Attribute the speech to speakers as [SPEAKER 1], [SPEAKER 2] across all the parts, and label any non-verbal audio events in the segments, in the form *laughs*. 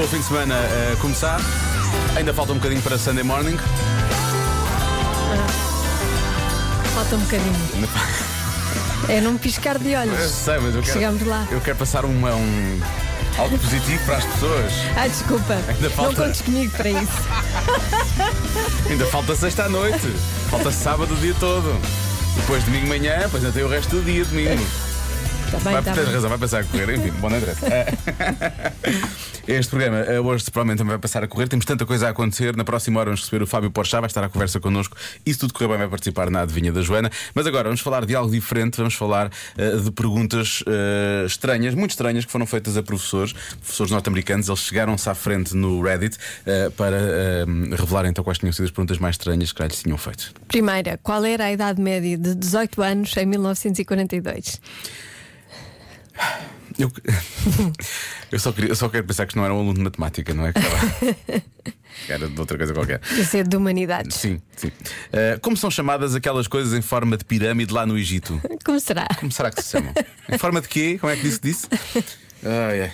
[SPEAKER 1] Com o fim de semana a começar, ainda falta um bocadinho para Sunday morning.
[SPEAKER 2] Falta um bocadinho. É num piscar de
[SPEAKER 1] Eu
[SPEAKER 2] olhos.
[SPEAKER 1] sei, mas eu quero.
[SPEAKER 2] Chegamos lá.
[SPEAKER 1] Eu quero passar uma, um, algo positivo para as pessoas.
[SPEAKER 2] Ah, desculpa.
[SPEAKER 1] Ainda falta-
[SPEAKER 2] Não contes comigo para isso. *laughs*
[SPEAKER 1] Ainda falta sexta à noite. Falta sábado o dia todo. Depois domingo de manhã, depois ainda tem o resto do dia domingo.
[SPEAKER 2] Está bem,
[SPEAKER 1] Vai,
[SPEAKER 2] está
[SPEAKER 1] tens
[SPEAKER 2] bem.
[SPEAKER 1] razão, vai passar a correr, enfim, bom, interessa. *laughs* Este programa eh, hoje provavelmente também vai passar a correr. Temos tanta coisa a acontecer. Na próxima hora vamos receber o Fábio Porchat, vai estar à conversa connosco. E se tudo correr bem, vai participar na adivinha da Joana. Mas agora vamos falar de algo diferente. Vamos falar eh, de perguntas eh, estranhas, muito estranhas, que foram feitas a professores, professores norte-americanos. Eles chegaram-se à frente no Reddit eh, para revelar então quais tinham sido as perguntas mais estranhas que lhes tinham feito.
[SPEAKER 2] Primeira, qual era a idade média de 18 anos em 1942?
[SPEAKER 1] Eu, *laughs* eu, só queria, eu só quero pensar que não era um aluno de matemática, não é? Que estava- *laughs* era de outra coisa qualquer.
[SPEAKER 2] Devia ser de humanidades.
[SPEAKER 1] Sim, sim. Eh, como são chamadas aquelas coisas em forma de pirâmide lá no Egito?
[SPEAKER 2] Como será?
[SPEAKER 1] Como será que se chamam? Em forma de quê? Como é que disse disse? *laughs* Ai, ai.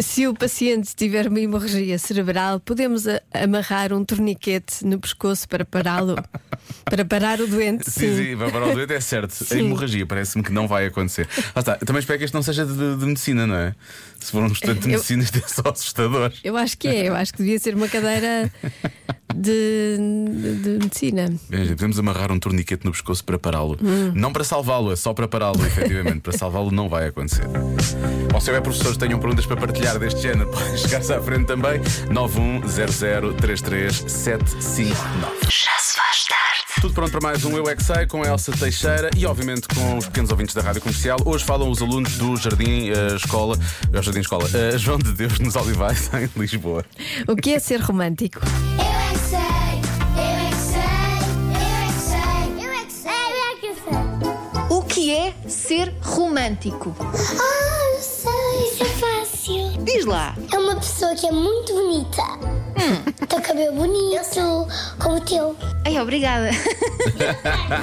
[SPEAKER 2] Se o paciente tiver uma hemorragia cerebral, podemos a- amarrar um torniquete no pescoço para pará-lo, *laughs* para parar o doente.
[SPEAKER 1] Sim, sim, vai para o doente, é certo. A
[SPEAKER 2] Sim.
[SPEAKER 1] hemorragia parece-me que não vai acontecer. Está. Eu também espero que este não seja de, de medicina, não é? Se for um estudante de
[SPEAKER 2] Eu-
[SPEAKER 1] medicina, isto é só assustador.
[SPEAKER 2] Eu acho que é, eu acho que devia ser uma cadeira de, de- de medicina.
[SPEAKER 1] Podemos amarrar um torniquete no pescoço para pará-lo.
[SPEAKER 2] Hum.
[SPEAKER 1] Não para salvá-lo, é só para pará-lo, *laughs* efetivamente. para salvá-lo não vai acontecer. Ou se houver professores que tenham perguntas para partilhar deste género, *laughs* podem chegar-se à frente também. 910033759.
[SPEAKER 3] Já se faz tarde.
[SPEAKER 1] Tudo pronto para mais um Eu é Que Sei, com a Elsa Teixeira e, obviamente, com os pequenos ouvintes da Rádio Comercial. Hoje falam os alunos do Jardim eh, Escola, é o Jardim Escola, eh, João de Deus nos Olivais, *laughs* em Lisboa.
[SPEAKER 2] O que é ser romântico?
[SPEAKER 4] Ser romântico?
[SPEAKER 5] Ah,
[SPEAKER 4] Diz lá.
[SPEAKER 5] É uma pessoa que é muito bonita. Tem cabelo bonito, como o teu.
[SPEAKER 4] Ai, obrigada.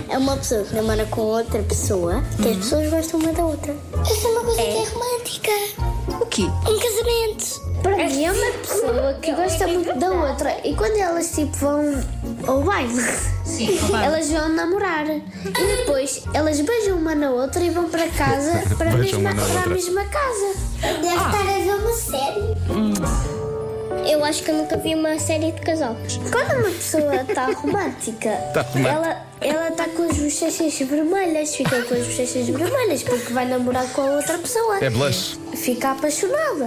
[SPEAKER 5] É uma pessoa que namora com outra pessoa que as pessoas gostam uma da outra. Essa é uma coisa que é romântica.
[SPEAKER 4] O quê?
[SPEAKER 5] Um casamento. Para mim é uma pessoa que gosta muito da outra e quando elas tipo vão ao baile, elas vão namorar e depois elas beijam uma na outra e vão para casa *laughs* para, a
[SPEAKER 1] Beijam
[SPEAKER 5] mesma,
[SPEAKER 1] uma na
[SPEAKER 5] para a
[SPEAKER 1] outra.
[SPEAKER 5] mesma casa. Deve estar a ver uma série. Eu acho que eu nunca vi uma série de casal. Quando uma pessoa está romântica, *laughs*
[SPEAKER 1] Tá
[SPEAKER 5] ela ela está com as bochechas vermelhas, fica com as bochechas vermelhas porque vai namorar com a outra pessoa
[SPEAKER 1] É blush.
[SPEAKER 5] fica apaixonada.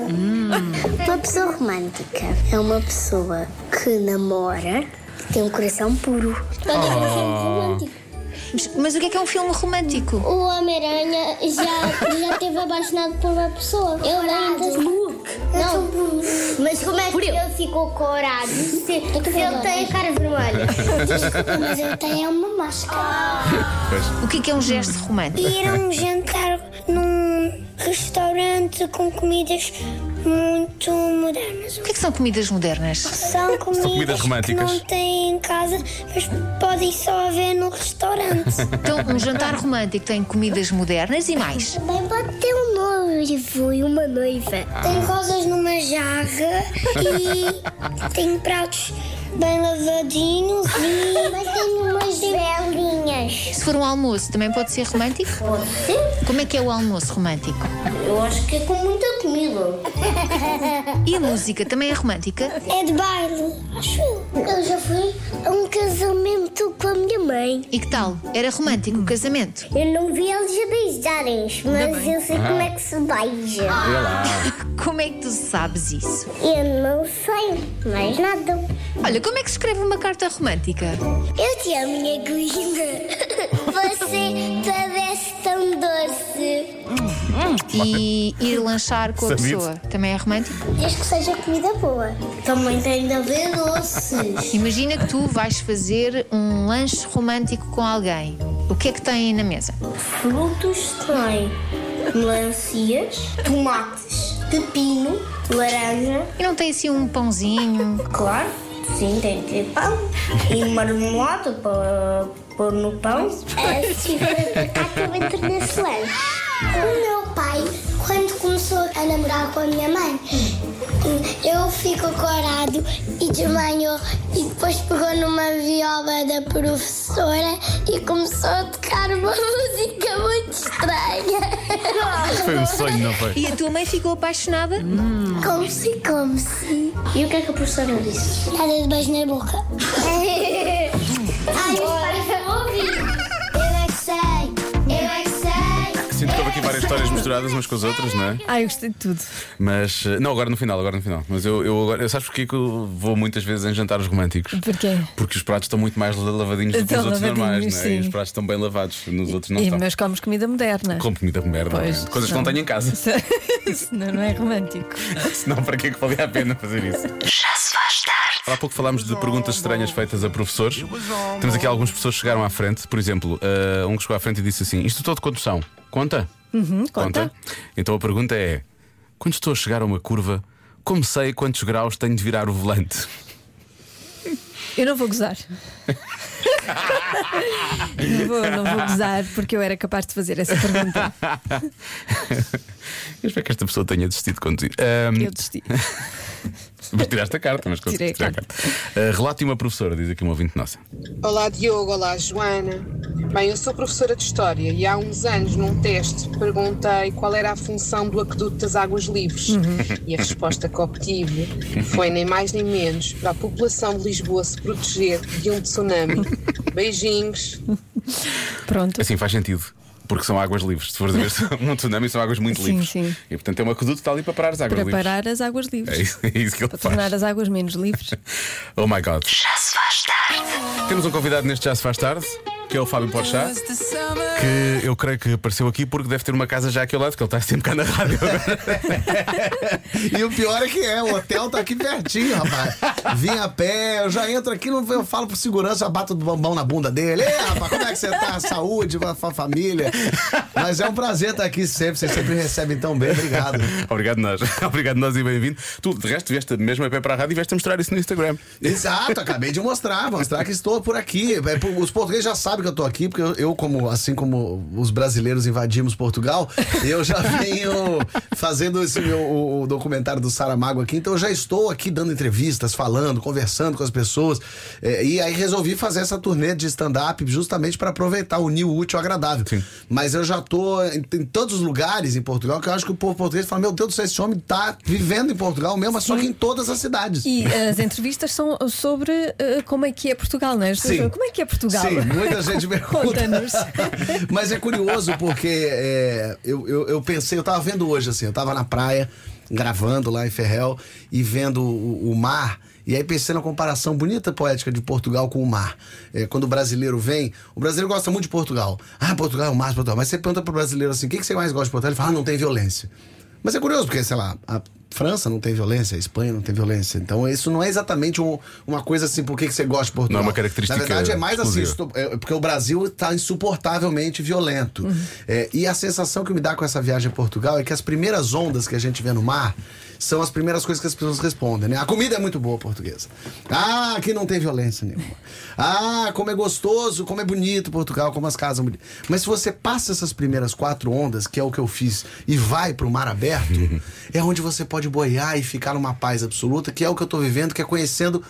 [SPEAKER 5] Uma pessoa romântica é uma pessoa que namora, tem um coração puro.
[SPEAKER 4] Mas, mas o que é que é um filme romântico?
[SPEAKER 5] O Homem-Aranha já, já esteve apaixonado por uma pessoa. Ele ainda. Não, mas como é que ele ficou corado se, ele tem a cara vermelha? *laughs* Desculpa, mas ele tem uma máscara.
[SPEAKER 4] O que é que é um gesto romântico?
[SPEAKER 5] Ir a um jantar num restaurante com comidas muito modernas.
[SPEAKER 4] O que é que são comidas modernas?
[SPEAKER 5] São comidas,
[SPEAKER 1] comidas românticas.
[SPEAKER 5] que não têm em casa, mas podem só haver no restaurante. *laughs*
[SPEAKER 4] Então, um jantar romântico tem comidas modernas e mais.
[SPEAKER 5] Também pode ter um noivo e uma noiva. Tem rosas numa jarra e *laughs* tem pratos bem lavadinhos e... Mas tem umas velinhas.
[SPEAKER 4] Se for um almoço, também pode ser romântico?
[SPEAKER 5] Pode ser?
[SPEAKER 4] Como é que é o almoço romântico?
[SPEAKER 5] Eu acho que é com muita comida. *laughs*
[SPEAKER 4] E a música também é romântica?
[SPEAKER 5] É de baile, acho eu. Eu já fui a um casamento com a minha mãe.
[SPEAKER 4] E que tal? Era romântico o casamento?
[SPEAKER 5] Eu não vi eles a beijarem, mas eu sei como é que se beija.
[SPEAKER 1] Lá. *laughs*
[SPEAKER 4] Como é que tu sabes isso?
[SPEAKER 5] Eu não sei mais nada.
[SPEAKER 4] Olha, como é que se escreve uma carta romântica?
[SPEAKER 5] Eu te amo, minha linda. *laughs* Você parece tão doce.
[SPEAKER 4] E ir lanchar com a
[SPEAKER 1] Sabido.
[SPEAKER 4] pessoa também é romântico?
[SPEAKER 5] Desde que seja comida boa. Também tem de haver doces.
[SPEAKER 4] Imagina que tu vais fazer um lanche romântico com alguém. O que é que tem na mesa?
[SPEAKER 5] Frutos tem melancias, tomates, pepino, laranja.
[SPEAKER 4] E não tem assim um pãozinho?
[SPEAKER 5] Claro, sim, tem de ter pão. E marmelada para pôr no pão. Foi para cá que eu entro nesse lanche. O meu pai, quando começou a namorar com a minha mãe, eu fico corado e desmanhou e depois pegou numa viola da professora e começou a tocar uma *laughs* música muito estranha.
[SPEAKER 1] Foi um sonho, não foi?
[SPEAKER 4] E a tua mãe ficou apaixonada?
[SPEAKER 5] Como se, como se. E o que é que a professora disse? Nada de beijo na boca. *laughs* Ai.
[SPEAKER 1] Sinto que houve aqui várias histórias misturadas umas com as outras, não é?
[SPEAKER 2] Ai, eu gostei de tudo.
[SPEAKER 1] Mas. eh, Não, agora no final, agora no final. Mas eu, eu agora. Sabes porquê que eu vou muitas vezes em jantares românticos?
[SPEAKER 2] Porquê?
[SPEAKER 1] Porque os pratos estão muito mais lavadinhos do que os
[SPEAKER 2] Estão
[SPEAKER 1] outros normais,
[SPEAKER 2] lavadinhos,
[SPEAKER 1] não é? E os pratos estão bem lavados, nos outros não
[SPEAKER 2] E,
[SPEAKER 1] estão.
[SPEAKER 2] mas comes comida moderna.
[SPEAKER 1] Como comida de merda, não é?
[SPEAKER 2] Pois,
[SPEAKER 1] coisas que não tenho em casa. *laughs*
[SPEAKER 2] Senão não é romântico. *laughs*
[SPEAKER 1] Senão, para que é que valia a pena fazer isso?
[SPEAKER 3] Já.
[SPEAKER 1] Há pouco falámos de perguntas estranhas feitas a professores. Temos aqui algumas pessoas que chegaram à frente. Por exemplo, eh, um que chegou à frente e disse assim: Isto todo condução, conta?
[SPEAKER 2] Uhum, conta.
[SPEAKER 1] Então a pergunta é: quando estou a chegar a uma curva, como sei quantos graus tenho de virar o volante?
[SPEAKER 2] Eu não vou gozar. *laughs* não, vou, não vou gozar porque eu era capaz de fazer essa pergunta. *laughs*
[SPEAKER 1] Eu espero que esta pessoa tenha desistido de conduzir. Ahm,
[SPEAKER 2] Eu desisti. *laughs* *laughs*
[SPEAKER 1] Mas tiraste a carta, mas
[SPEAKER 2] a
[SPEAKER 1] tirar a carta. Ah, relate uma professora, diz aqui uma ouvinte nossa.
[SPEAKER 6] Olá Diogo, olá Joana. Bem, eu sou professora de História e há uns anos, num teste, perguntei qual era a função do aqueduto das águas livres. E a resposta que obtive foi nem mais nem menos para a população de Lisboa se proteger de um tsunami. *laughs* Beijinhos.
[SPEAKER 2] Pronto.
[SPEAKER 1] Assim faz sentido. Porque são águas livres. Se fores a ver *laughs* um tsunami, são águas muito
[SPEAKER 2] Sim,
[SPEAKER 1] livres.
[SPEAKER 2] sim.
[SPEAKER 1] E portanto é um aqueduto que está ali para parar as águas
[SPEAKER 2] Para
[SPEAKER 1] livres.
[SPEAKER 2] parar as águas livres.
[SPEAKER 1] É isso, é isso que ele
[SPEAKER 2] Para
[SPEAKER 1] faz.
[SPEAKER 2] tornar as águas menos livres. *laughs*
[SPEAKER 1] Oh my god.
[SPEAKER 3] Já se faz tarde.
[SPEAKER 1] Temos um convidado neste Já Se Faz Tarde, que é o Fábio Porchat, que eu creio que apareceu aqui porque deve ter uma casa já aqui ao lado, que ele está sempre cá na rádio. *laughs*
[SPEAKER 7] E o pior é que é, o hotel tá aqui pertinho, rapaz. Vim a pé, eu já entro aqui, não, eu falo pro segurança, bato do bombão na bunda dele. Ei, rapaz, como é que você tá? Saúde, família. Mas é um prazer estar aqui sempre, vocês sempre recebem tão bem, obrigado. *laughs*
[SPEAKER 1] Obrigado nós. *laughs* Obrigado nós e bem-vindo. Tu, de resto, vieste mesmo a pé para a rádio e vieste mostrar isso no Instagram.
[SPEAKER 7] Exato, acabei de mostrar, mostrar que estou por aqui. É, Os portugueses já sabem que eu estou aqui, porque eu, eu, como, assim como os brasileiros invadimos Portugal, *laughs* eu já venho fazendo esse meu o, o documentário do Saramago aqui, então eu já estou aqui dando entrevistas, falando, conversando com as pessoas. É, e aí resolvi fazer essa turnê de stand-up justamente para aproveitar o new útil ao agradável.
[SPEAKER 1] Sim.
[SPEAKER 7] Mas eu já estou em, em todos os lugares em Portugal que eu acho que o povo português fala: Meu Deus do céu, esse homem está vivendo em Portugal mesmo, mas só que em todas as cidades.
[SPEAKER 2] E as entrevistas são sobre eh, como é que é Portugal, não é?
[SPEAKER 7] Sim.
[SPEAKER 2] Como é que é Portugal?
[SPEAKER 7] Sim, muita *laughs* gente pergunta.
[SPEAKER 2] Conta-nos. *laughs*
[SPEAKER 7] Mas é curioso porque é, eu, eu, eu pensei, eu tava vendo hoje assim, eu tava na praia, gravando lá em Ferrel e vendo o, o mar. E aí pensei na comparação bonita poética de Portugal com o mar. É, quando o brasileiro vem, o brasileiro gosta muito de Portugal. Ah, Portugal é o mar de Portugal. Mas você pergunta pro brasileiro assim, o que, que você mais gosta de Portugal? Ele fala, ah, não tem violência. Mas é curioso, porque, sei lá, a França não tem violência, a Espanha não tem violência. Então, isso não é exatamente um- uma coisa assim, por que você gosta de Portugal?
[SPEAKER 1] Não é uma característica
[SPEAKER 7] Na verdade, é mais assim,
[SPEAKER 1] exclusiva.
[SPEAKER 7] é, porque o Brasil está insuportavelmente violento.
[SPEAKER 2] Uhum.
[SPEAKER 7] É, e a sensação que me dá com essa viagem a Portugal é que as primeiras ondas que a gente vê no mar são as primeiras coisas que as pessoas respondem, né? A comida é muito boa portuguesa. Ah, aqui não tem violência nenhuma. Ah, como é gostoso, como é bonito Portugal, como as casas são bonitas. Mas se você passa essas primeiras quatro ondas, que é o que eu fiz, e vai para o mar aberto, *laughs* é onde você pode boiar e ficar numa paz absoluta, que é o que eu tô vivendo, que é conhecendo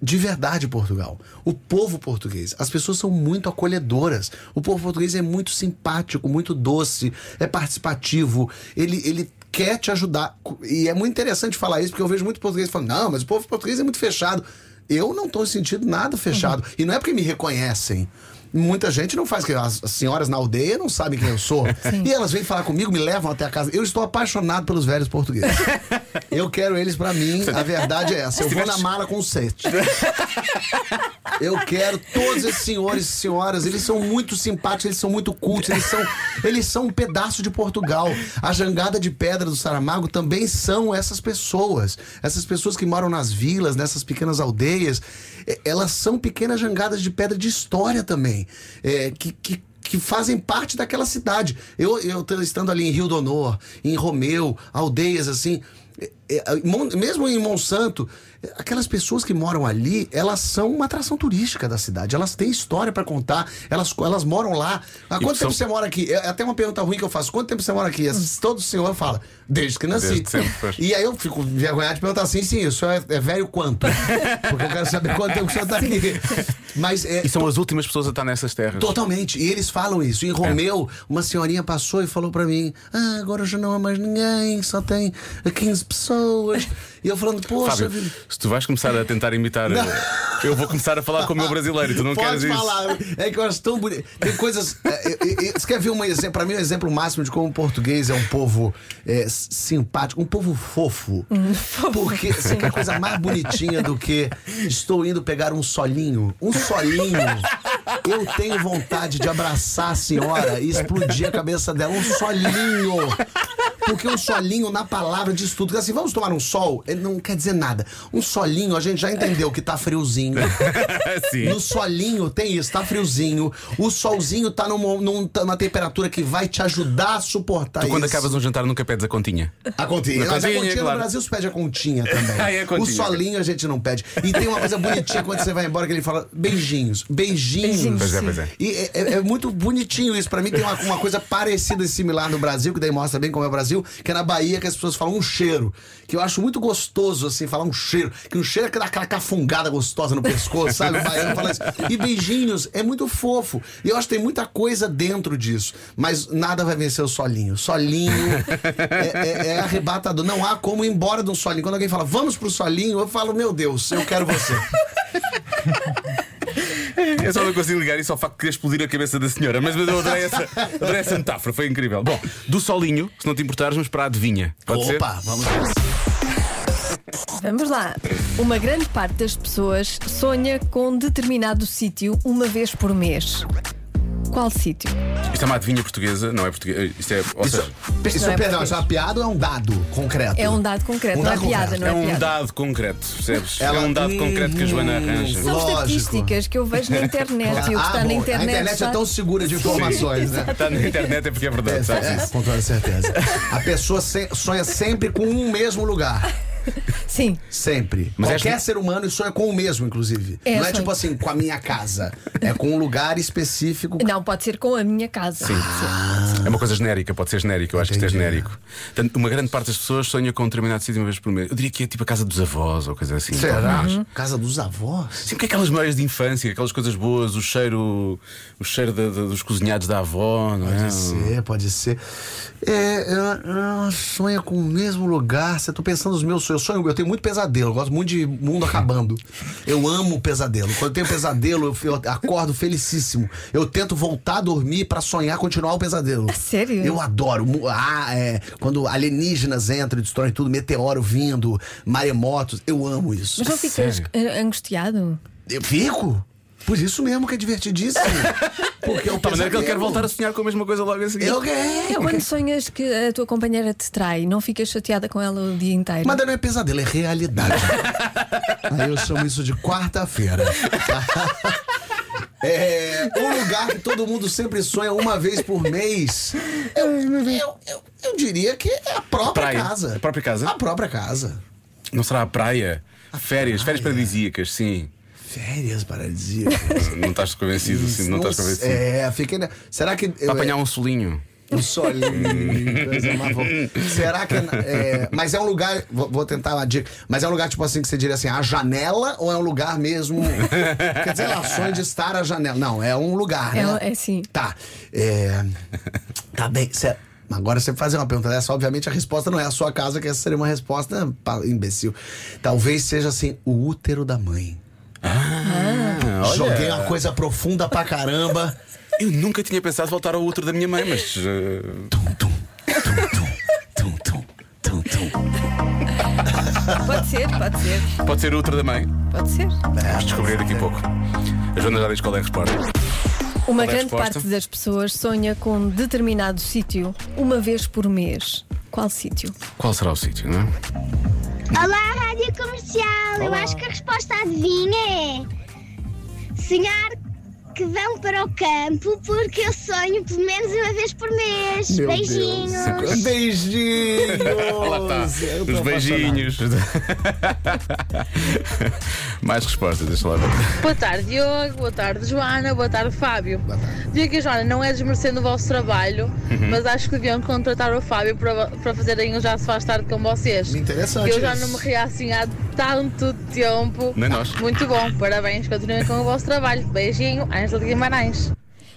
[SPEAKER 7] de verdade Portugal. O povo português, as pessoas são muito acolhedoras. O povo português é muito simpático, muito doce, é participativo, ele, ele quer te ajudar. E é muito interessante falar isso, porque eu vejo muito português falando: não, mas o povo português é muito fechado. Eu não estou sentindo nada fechado. E não é porque me reconhecem. Muita gente não faz, que as as senhoras na aldeia não sabem quem eu sou. *laughs* E elas vêm falar comigo, me levam até a casa. Eu estou apaixonado pelos velhos portugueses. *laughs* Eu quero eles pra mim, a verdade é essa. Eu vou na mala com sete. *laughs* Eu quero todos esses senhores e senhoras, eles são muito simpáticos, eles são muito cultos, eles são, eles são um pedaço de Portugal. A jangada de pedra do Saramago também são essas pessoas. Essas pessoas que moram nas vilas, nessas pequenas aldeias, eh, elas são pequenas jangadas de pedra de história também. Eh, que, que que fazem parte daquela cidade. Eu, eu estando ali em Rio do Honor, em Romeu, aldeias assim, é, é, mesmo em Monsanto, é, aquelas pessoas que moram ali, elas são uma atração turística da cidade. Elas têm história pra contar, elas, elas moram lá. Há
[SPEAKER 1] E
[SPEAKER 7] quanto
[SPEAKER 1] são-
[SPEAKER 7] tempo você mora aqui? É até uma pergunta ruim que eu faço. Quanto tempo você mora aqui? Todo senhor fala, desde que nasci.
[SPEAKER 1] Desde
[SPEAKER 7] e aí eu fico envergonhado de perguntar assim, sim, o senhor é, é velho quanto? *laughs* Porque eu quero saber quanto tempo o senhor tá aqui. Mas é,
[SPEAKER 1] E são as últimas pessoas a estar nessas terras.
[SPEAKER 7] Totalmente. E eles falam isso. Em Romeu, uma senhorinha passou e falou pra mim: Ah, agora já não há mais ninguém, só tem 15 pessoas. *laughs* E eu falando, poxa,
[SPEAKER 1] Fábio, se tu vais começar a tentar imitar, eu vou começar a falar como o meu brasileiro tu não
[SPEAKER 7] Pode
[SPEAKER 1] queres isso.
[SPEAKER 7] falar. É que eu acho tão bonito. Tem coisas. é, é, é, Você quer ver um exemplo? Pra mim, um exemplo máximo de como o português é um povo é, simpático, um povo fofo. *laughs* Porque você quer coisa mais bonitinha do que estou indo pegar um solinho? Um solinho. Eu tenho vontade de abraçar a senhora e explodir a cabeça dela. Um solinho. Porque um solinho na palavra diz tudo. Porque assim, vamos tomar um sol? Ele não quer dizer nada. Um solinho, a gente já entendeu que tá friozinho. *laughs*
[SPEAKER 1] Sim.
[SPEAKER 7] No solinho tem isso, tá friozinho. O solzinho tá numa, num- tá numa temperatura que vai te ajudar a suportar
[SPEAKER 1] Tu quando
[SPEAKER 7] isso.
[SPEAKER 1] acabas um jantar nunca pedes a continha.
[SPEAKER 7] A continha. Mas a
[SPEAKER 1] continha, claro.
[SPEAKER 7] no Brasil se pede a continha também. *laughs*
[SPEAKER 1] Ah, é a continha.
[SPEAKER 7] O solinho a gente não pede. E tem uma coisa bonitinha quando você vai embora que ele fala beijinhos. Beijinhos.
[SPEAKER 1] Pois é, pois é.
[SPEAKER 7] E é, é- é muito bonitinho isso. Pra mim tem uma, uma coisa parecida e similar no Brasil, que daí mostra bem como é o Brasil, que é na Bahia que as pessoas falam um cheiro. Que eu acho muito gostoso, assim, falar um cheiro. Que um cheiro é aquela cafungada gostosa no pescoço, sabe? O baiano fala isso. E beijinhos é muito fofo. E eu acho que tem muita coisa dentro disso. Mas nada vai vencer o solinho. Solinho é, é- é arrebatador. Não há como ir embora de um solinho. Quando alguém fala, vamos pro solinho, eu falo, meu Deus, eu quero você. *laughs*
[SPEAKER 1] Eu só não consigo ligar isso ao facto de querer explodir a cabeça da senhora. Mas, mas eu adorei essa, adorei essa metáfora, foi incrível. Bom, do solinho, se não te importares, vamos para a adivinha. Pode ser?
[SPEAKER 7] Opa, vamos ver.
[SPEAKER 2] Vamos lá. Uma grande parte das pessoas sonha com um determinado sítio uma vez por mês. Qual sítio?
[SPEAKER 1] Isto é uma adivinha portuguesa, não é portuguesa. Isto é. Ou
[SPEAKER 7] Isso,
[SPEAKER 1] seja,
[SPEAKER 7] isso,
[SPEAKER 2] não é português.
[SPEAKER 7] é uma piada ou é um dado concreto?
[SPEAKER 2] É um dado concreto,
[SPEAKER 7] Um
[SPEAKER 2] não é
[SPEAKER 7] dado
[SPEAKER 2] piada,
[SPEAKER 7] concreto.
[SPEAKER 2] não
[SPEAKER 1] é
[SPEAKER 2] é,
[SPEAKER 1] um
[SPEAKER 2] piada.
[SPEAKER 1] dado concreto, percebes?
[SPEAKER 7] Ela-
[SPEAKER 1] É um dado concreto que a Joana arranja.
[SPEAKER 2] São
[SPEAKER 7] Lógico.
[SPEAKER 2] estatísticas que eu vejo na internet e o que
[SPEAKER 7] Ah,
[SPEAKER 2] está
[SPEAKER 7] bom,
[SPEAKER 2] na internet.
[SPEAKER 7] A internet é
[SPEAKER 2] está-
[SPEAKER 7] tão segura de informações, né?
[SPEAKER 1] Está na internet é porque é verdade,
[SPEAKER 7] É,
[SPEAKER 1] sabes
[SPEAKER 7] é, com toda certeza. A pessoa se- sonha sempre com um mesmo lugar. *laughs*
[SPEAKER 2] Sim.
[SPEAKER 7] Sempre.
[SPEAKER 1] Mas
[SPEAKER 7] Qualquer ser humano sonha com o mesmo, inclusive.
[SPEAKER 2] É,
[SPEAKER 7] Não é tipo assim, com a minha casa. É com um lugar específico.
[SPEAKER 2] Não, pode ser com a minha casa.
[SPEAKER 1] Sim. É uma coisa genérica, pode ser genérico, eu acho que isto é
[SPEAKER 7] Entendi.
[SPEAKER 1] genérico. Portanto, uma grande parte das pessoas sonha com um determinado sítio uma vez por mês. Eu diria que é tipo a casa dos avós ou coisa assim.
[SPEAKER 7] Será?
[SPEAKER 1] talvez.
[SPEAKER 7] Casa dos avós?
[SPEAKER 1] Sim, porque é aquelas memórias de infância, aquelas coisas boas, o cheiro, o cheiro da- da- dos cozinhados da avó, não é?
[SPEAKER 7] Pode ser, pode ser. É, sonha com o mesmo lugar. Você tô pensando nos meus sonhos. Eu sonho, eu tenho muito pesadelo. Eu gosto muito de mundo acabando. Eu amo pesadelo. Quando eu tenho pesadelo, eu, eu acordo felicíssimo. Eu tento voltar a dormir pra sonhar continuar o pesadelo.
[SPEAKER 2] Sério?
[SPEAKER 7] Eu adoro. Ah, é, quando alienígenas entram e destroem tudo, meteoro vindo, maremotos. Eu amo isso.
[SPEAKER 2] Mas não ficas eh, angustiado?
[SPEAKER 7] Eu fico. Por isso mesmo que é divertidíssimo. *laughs* Porque é o
[SPEAKER 1] Da maneira que ele quer
[SPEAKER 7] pesadelo.
[SPEAKER 1] voltar a sonhar com a mesma coisa logo a seguir.
[SPEAKER 7] Eu quero.
[SPEAKER 2] E quando sonhas que a tua companheira te trai, não ficas chateada com ela o dia inteiro?
[SPEAKER 7] Mas não é pesadelo, é realidade. *laughs* Aí eu chamo isso de quarta-feira. *laughs* É, um lugar que todo mundo sempre sonha uma vez por mês. Eu, eu, eu, eu diria que é a própria
[SPEAKER 1] Praia.
[SPEAKER 7] casa.
[SPEAKER 1] A própria casa?
[SPEAKER 7] A própria casa.
[SPEAKER 1] Não será a praia? férias, férias paradisíacas, sim.
[SPEAKER 7] Férias paradisíacas.
[SPEAKER 1] Não estás convencido, sim, não estás convencido.
[SPEAKER 7] É, fiquei. na- Será que.
[SPEAKER 1] Para apanhar um solinho.
[SPEAKER 7] Um solinho, coisa. Será que. É, mas é um lugar. Vou, vou tentar uma dica. Mas é um lugar, tipo assim, que você diria assim, a janela ou é um lugar mesmo. Quer dizer, lá, sonho de estar à janela. Não, é um lugar,
[SPEAKER 2] É,
[SPEAKER 7] né?
[SPEAKER 2] é sim.
[SPEAKER 7] Tá. É, tá bem. cê- Agora você fazer uma pergunta dessa, obviamente a resposta não é a sua casa, que essa seria uma resposta imbecil. Talvez seja assim, o útero da mãe.
[SPEAKER 1] Ah, olha.
[SPEAKER 7] Joguei uma coisa profunda pra caramba. *laughs*
[SPEAKER 1] Eu nunca tinha pensado voltar ao outro da minha mãe, mas. eh,
[SPEAKER 7] Tum, tum, tum, tum, tum, tum, tum, tum.
[SPEAKER 2] Pode ser, pode ser,
[SPEAKER 1] pode ser outro da mãe.
[SPEAKER 2] pode ser.
[SPEAKER 1] Vamos descobrir daqui a pouco. A Joana já diz qual é a resposta.
[SPEAKER 2] Uma
[SPEAKER 1] Qual é
[SPEAKER 2] grande
[SPEAKER 1] resposta?
[SPEAKER 2] parte das pessoas sonha com determinado sítio uma vez por mês. Qual sítio?
[SPEAKER 1] Qual será o sítio, não é?
[SPEAKER 5] Olá, Rádio Comercial. Eu acho que a resposta adivinha é sonhar que vão para o campo porque eu sonho pelo menos uma vez por mês.
[SPEAKER 7] Meu
[SPEAKER 5] Beijinhos.
[SPEAKER 7] Deus. Beijinhos.
[SPEAKER 1] Lá está. Os beijinhos. *laughs* Mais respostas, deixa lá ver.
[SPEAKER 8] Boa tarde, Diogo. Boa tarde, Joana. Boa tarde, Fábio. Diogo e Joana, não é desmerecendo o vosso trabalho, mas acho que deviam contratar o Fábio para, para fazerem o Já Se Faz Tarde com vocês.
[SPEAKER 7] Interessante
[SPEAKER 8] Eu já não me ria assim há tanto tempo.
[SPEAKER 1] Nem nós.
[SPEAKER 8] Muito bom, parabéns. Continuem com o vosso trabalho. Beijinho, Ângela de Guimarães.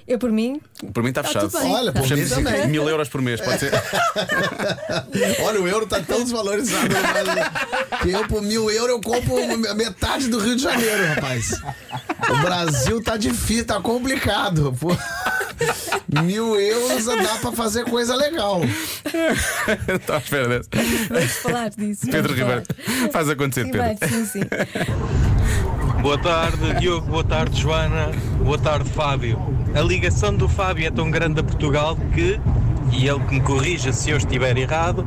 [SPEAKER 2] Eu, por mim,
[SPEAKER 1] Por mim está
[SPEAKER 2] Tá
[SPEAKER 1] fechado.
[SPEAKER 2] bem.
[SPEAKER 7] Olha, por mim também.
[SPEAKER 1] mil euros por mês, pode ser. *laughs*
[SPEAKER 7] Olha, o euro tá tão desvalorizado Brasil que eu, por mil euros, eu compro a metade do Rio de Janeiro, rapaz. O Brasil tá difícil, tá complicado. Pô. Mil euros dá pra fazer coisa legal.
[SPEAKER 1] Estava à espera dessa.
[SPEAKER 2] vamos falar disso.
[SPEAKER 1] Pedro. Ribeiro, faz acontecer,
[SPEAKER 2] Sim,
[SPEAKER 1] Pedro.
[SPEAKER 2] vai, sim, sim. *laughs*
[SPEAKER 9] Boa tarde, Diogo. Boa tarde, Joana. Boa tarde, Fábio. A ligação do Fábio é tão grande a Portugal que, e ele que me corrija se eu estiver errado,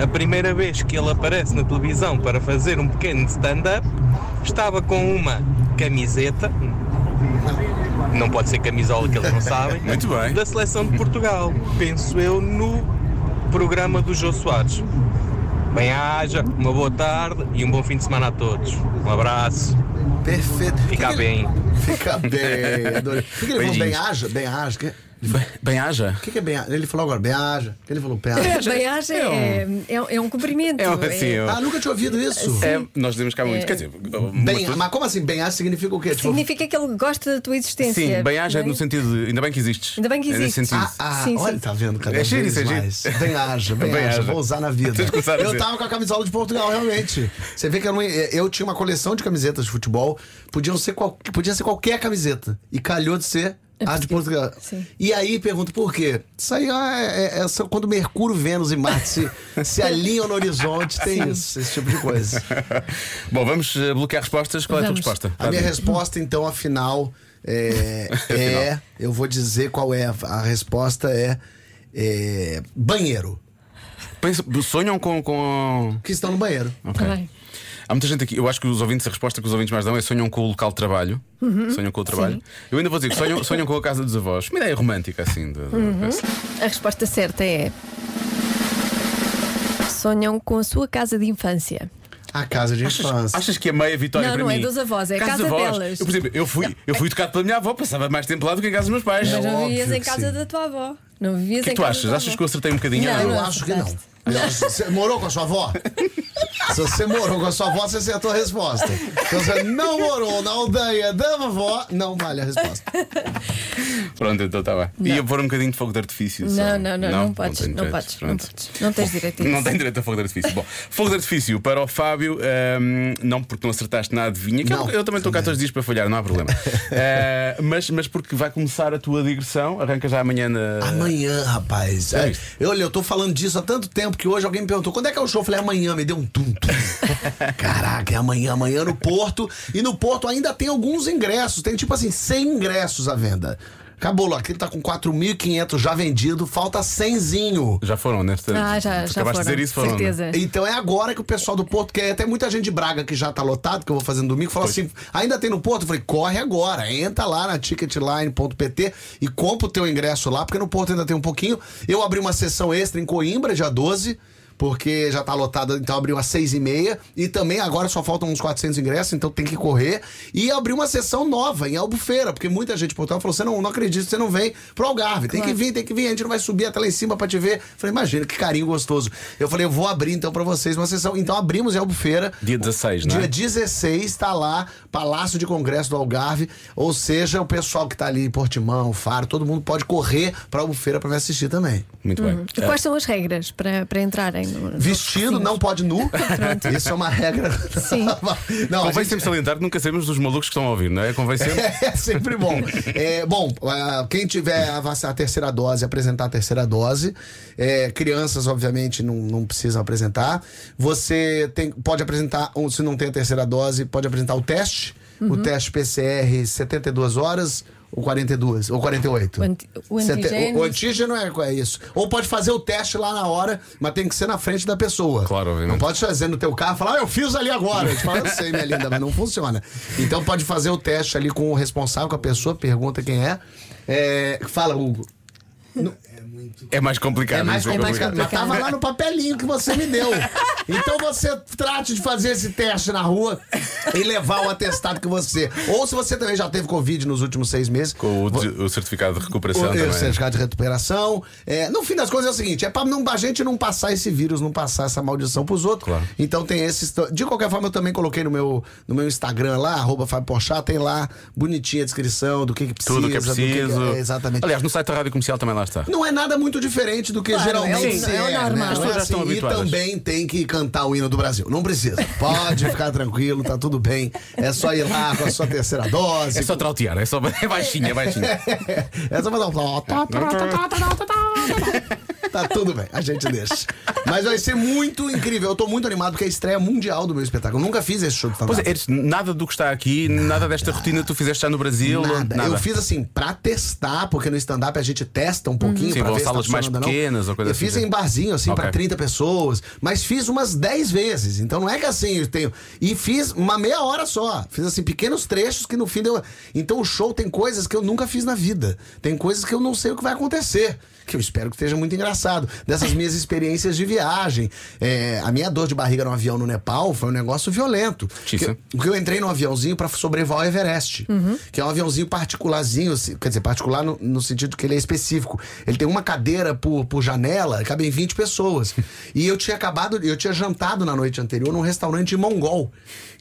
[SPEAKER 9] a primeira vez que ele aparece na televisão para fazer um pequeno stand-up, estava com uma camiseta, não pode ser camisola que eles não sabem, *laughs*
[SPEAKER 1] Muito bem.
[SPEAKER 9] da seleção de Portugal. Penso eu no programa do Jô Soares. Bem-haja, uma boa tarde e um bom fim de semana a todos. Um abraço.
[SPEAKER 7] Perfeito.
[SPEAKER 9] Fica
[SPEAKER 7] que-
[SPEAKER 9] bem. *laughs*
[SPEAKER 7] Fica bem. Adorei. O que, ele falou? Bem-aja? Bem-aja?
[SPEAKER 1] Bem, bem haja.
[SPEAKER 7] o que, que é bem-aja? Ele falou agora, bem-aja. O que ele falou? Bem-aja.
[SPEAKER 2] Bem-aja é, é, é um cumprimento.
[SPEAKER 1] É um- assim, eu-
[SPEAKER 7] Ah, nunca tinha ouvido isso.
[SPEAKER 1] É, nós dizemos cá muito. Quer dizer,
[SPEAKER 7] Bem, mas como assim? Bem-aja significa o quê? Tipo,
[SPEAKER 2] Significa que ele gosta da tua existência.
[SPEAKER 1] Sim, bem haja
[SPEAKER 2] é?
[SPEAKER 1] no sentido de. Ainda bem que existes.
[SPEAKER 2] Ainda bem que
[SPEAKER 1] É
[SPEAKER 2] existes.
[SPEAKER 7] Ah, ah,
[SPEAKER 2] Sim,
[SPEAKER 7] olha,
[SPEAKER 2] sim.
[SPEAKER 7] tá vendo? Cada
[SPEAKER 1] É giro,
[SPEAKER 7] vez
[SPEAKER 1] isso é
[SPEAKER 7] mais. Bem-aja, bem-aja.
[SPEAKER 1] Bem-aja.
[SPEAKER 7] Vou usar na vida. Eu tava com a camisola de Portugal, realmente. Você vê que eu, não, eu tinha uma coleção de camisetas de futebol. Podiam ser qual, podia ser qualquer camiseta. E calhou de ser a de Portugal.
[SPEAKER 2] Sim.
[SPEAKER 7] E aí pergunto por quê? Isso aí ah, é, é- é só quando Mercúrio, Vênus e Marte se, *laughs* se alinham no horizonte, tem isso, esse tipo de coisa. *laughs*
[SPEAKER 1] Bom, vamos eh, bloquear respostas. Qual é a tua
[SPEAKER 2] Vamos.
[SPEAKER 1] resposta?
[SPEAKER 7] A minha resposta, então, afinal, é, *laughs* é. Eu vou dizer qual é. A resposta é. é, banheiro.
[SPEAKER 1] Sonham com. com...
[SPEAKER 7] Que estão no banheiro.
[SPEAKER 1] Ok. Há muita gente aqui, eu acho que os ouvintes, a resposta que os ouvintes mais dão é sonham com o local de trabalho. Sonham com o trabalho. Eu ainda vou dizer que sonham, sonham com a casa dos avós. Uma ideia romântica, assim. De, de-
[SPEAKER 2] A resposta certa é. Sonham com a sua casa de infância.
[SPEAKER 7] A casa de infância.
[SPEAKER 1] Achas que é meia vitória
[SPEAKER 2] Não,
[SPEAKER 1] para
[SPEAKER 2] não é
[SPEAKER 1] mim?
[SPEAKER 2] dos avós, é a
[SPEAKER 1] Casa
[SPEAKER 2] casa
[SPEAKER 1] avós.
[SPEAKER 2] delas.
[SPEAKER 1] Eu, por exemplo, eu fui, eu fui educado pela minha avó, passava mais tempo lá do que em casa dos meus pais.
[SPEAKER 2] Mas não vivias em casa
[SPEAKER 7] sim.
[SPEAKER 2] da tua avó. Não vivias
[SPEAKER 1] O que é
[SPEAKER 2] em
[SPEAKER 1] que tu
[SPEAKER 2] casa
[SPEAKER 1] achas? Achas que eu acertei um bocadinho?
[SPEAKER 2] Não,
[SPEAKER 1] Ah,
[SPEAKER 7] Eu
[SPEAKER 2] não.
[SPEAKER 7] acho que não. Você morou com a sua avó? Se você morou com a sua avó, você acertou a resposta. Se você não morou na aldeia da vovó, não vale a resposta.
[SPEAKER 1] Pronto, então está bem. Ia pôr um bocadinho de fogo de artifício. só.
[SPEAKER 2] Não, não, não, não, podes, não,
[SPEAKER 1] direito.
[SPEAKER 2] podes, não podes. Não tens direito a isso.
[SPEAKER 1] Não tem direito a fogo de artifício. Bom, fogo de artifício para o Fábio, ahm, não porque não acertaste na adivinha, que eu-
[SPEAKER 7] Não,
[SPEAKER 1] eu, também estou cá todos os dias para falhar, não há problema. Ah, *laughs* mas, mas porque vai começar a tua digressão, arranca já amanhã na.
[SPEAKER 7] Amanhã, rapaz. É, eu, olha, eu tô falando disso há tanto tempo que hoje alguém me perguntou quando é que é o show? Eu falei, amanhã, me deu um tum, tum. *laughs* Caraca, é amanhã, amanhã no Porto. E no Porto ainda tem alguns ingressos. Tem tipo assim, 100 ingressos à venda. Acabou lá, aquele tá com 4.500 já vendido, falta 100zinho.
[SPEAKER 1] Já foram, né?
[SPEAKER 2] Ah, já, já foram.
[SPEAKER 1] dizer isso, foram. né?
[SPEAKER 2] certeza.
[SPEAKER 7] Então é agora que o pessoal do Porto, que é até muita gente de Braga que já tá lotado, que eu vou fazer no domingo, falou assim: ainda tem no Porto? Eu falei, corre agora, entra lá na ticketline.pt e compra o teu ingresso lá, porque no Porto ainda tem um pouquinho. Eu abri uma sessão extra em Coimbra, dia 12. Porque já tá lotado, então abriu às seis e meia. E também agora só faltam uns 400 ingressos, então tem que correr. E abriu uma sessão nova em Albufeira, porque muita gente por Portugal falou: você não, não acredito, você não vem pro Algarve. Tem que vir, tem que vir, a gente não vai subir até lá em cima pra te ver. Falei, imagina que carinho gostoso. Eu falei, eu vou abrir então pra vocês uma sessão. Então abrimos em Albufeira.
[SPEAKER 1] Dia 16, não é?
[SPEAKER 7] Dia 16 tá lá, Palácio de Congresso do Algarve. Ou seja, o pessoal que tá ali em Portimão, Faro, todo mundo pode correr pra Albufeira pra me assistir também.
[SPEAKER 1] Muito bem.
[SPEAKER 2] E quais são as regras para, para entrarem? No,
[SPEAKER 7] Vestido não pode nu. *laughs* Isso é uma regra.
[SPEAKER 2] Sim. *laughs*
[SPEAKER 7] Não,
[SPEAKER 1] Convém
[SPEAKER 7] gente-
[SPEAKER 1] sempre salientar que nunca sabemos dos malucos que estão a ouvir, não é? Convém sempre. *laughs*
[SPEAKER 7] É sempre bom. É, bom, ah, quem tiver a, a terceira dose, apresentar a terceira dose. É, crianças, obviamente, não, não precisam apresentar. Você tem, pode apresentar, ou se não tem a terceira dose, pode apresentar o teste.
[SPEAKER 2] Uhum.
[SPEAKER 7] O teste PCR 72 horas ou 42, ou 48.
[SPEAKER 2] O anti- o
[SPEAKER 7] Sete-
[SPEAKER 2] antigênio.
[SPEAKER 7] o antígeno é, é isso. Ou pode fazer o teste lá na hora, mas tem que ser na frente da pessoa.
[SPEAKER 1] Claro, obviamente.
[SPEAKER 7] Não pode fazer no teu carro e falar, ah, eu fiz ali agora. A gente fala, eu sei, minha linda, mas não funciona. Então pode fazer o teste ali com o responsável, com a pessoa, pergunta quem é. É, fala, Hugo.
[SPEAKER 1] É mais complicado.
[SPEAKER 7] É mais
[SPEAKER 1] isso
[SPEAKER 7] complicado. Mas tava lá no papelinho que você me deu. Então você trate de fazer esse teste na rua e levar o atestado que você. Ou se você também já teve Covid nos últimos seis meses.
[SPEAKER 1] Com o, o certificado de recuperação
[SPEAKER 7] O,
[SPEAKER 1] também.
[SPEAKER 7] o certificado de recuperação. É, no fim das contas é o seguinte: é pra não, a gente não passar esse vírus, não passar essa maldição pros outros.
[SPEAKER 1] Claro.
[SPEAKER 7] Então tem esses. De qualquer forma, eu também coloquei no meu, no meu Instagram lá, arroba Fábio Porchat, tem lá bonitinha a descrição do que, que precisa.
[SPEAKER 1] Tudo que é
[SPEAKER 7] do que
[SPEAKER 1] preciso.
[SPEAKER 7] é, exatamente.
[SPEAKER 1] Aliás, no site da Rádio Comercial também lá está.
[SPEAKER 7] Não é nada muito diferente do que
[SPEAKER 2] Claro,
[SPEAKER 7] geralmente
[SPEAKER 2] é é
[SPEAKER 7] é,
[SPEAKER 2] normal.
[SPEAKER 7] né?
[SPEAKER 2] As
[SPEAKER 7] é
[SPEAKER 1] pessoas já estão
[SPEAKER 7] assim, e também tem que cantar o hino do Brasil. Não precisa. Pode *laughs* ficar tranquilo, tá tudo bem. É só ir lá com a sua terceira dose.
[SPEAKER 1] É só trautear, é só *laughs* é baixinha, é baixinha. *laughs*
[SPEAKER 7] É só fazer um. Tá tudo bem, a gente deixa. Mas vai ser muito incrível. Eu tô muito animado porque é a estreia mundial do meu espetáculo. Eu nunca fiz esse show de
[SPEAKER 1] Pois
[SPEAKER 7] fantasma.
[SPEAKER 1] é, Eres- nada do que está aqui, nada desta rotina que tu fizeste já no Brasil.
[SPEAKER 7] Nada. Eu fiz assim pra testar, porque no stand-up a gente testa um pouquinho
[SPEAKER 1] Sim,
[SPEAKER 7] pra ver se tá
[SPEAKER 1] salas mais
[SPEAKER 7] funcionando ou não.
[SPEAKER 1] pequenas ou coisa
[SPEAKER 7] Eu
[SPEAKER 1] assim,
[SPEAKER 7] fiz
[SPEAKER 1] sim.
[SPEAKER 7] em barzinho, assim,
[SPEAKER 1] Ok.
[SPEAKER 7] pra 30 pessoas. Mas fiz umas 10 vezes. Então não é que assim eu tenho. E fiz uma meia hora só. Fiz assim, pequenos trechos que no fim deu. Então o show tem coisas que eu nunca fiz na vida. Tem coisas que eu não sei o que vai acontecer. Que eu espero que esteja muito engraçado. Dessas minhas experiências de viagem. É, a minha dor de barriga no avião no Nepal foi um negócio violento. Porque eu entrei num aviãozinho pra sobrevoar o Everest, que é um aviãozinho particularzinho, assim, quer dizer, particular no, no sentido que ele é específico. Ele tem uma cadeira por, por janela, cabem 20 pessoas. E eu tinha acabado, eu tinha jantado na noite anterior num restaurante mongol,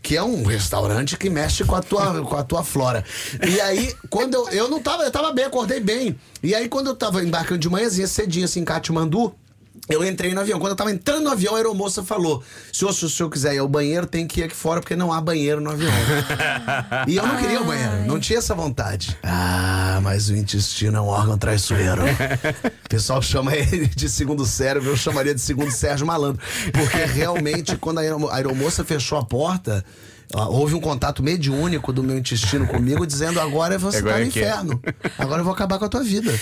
[SPEAKER 7] que é um restaurante que mexe com a tua, com a tua flora. E aí, quando eu, eu não tava, eu tava bem, acordei bem. E aí, quando eu tava embarcando de manhãzinha, cedinho, assim, em Katmandu, eu entrei no avião. Quando eu tava entrando no avião, a aeromoça falou: Senhor, se o senhor quiser ir ao banheiro, tem que ir aqui fora, porque não há banheiro no avião. *laughs* e eu não queria o banheiro, não tinha essa vontade. Ah, mas o intestino é um órgão traiçoeiro. O pessoal chama ele de segundo cérebro, eu chamaria de segundo Sérgio Malandro. Porque realmente, quando a aeromo- a aeromoça fechou a porta. Houve um contato mediúnico do meu intestino comigo dizendo: agora você
[SPEAKER 1] Agora
[SPEAKER 7] tá no
[SPEAKER 1] é é.
[SPEAKER 7] inferno. Agora eu vou acabar com a tua vida.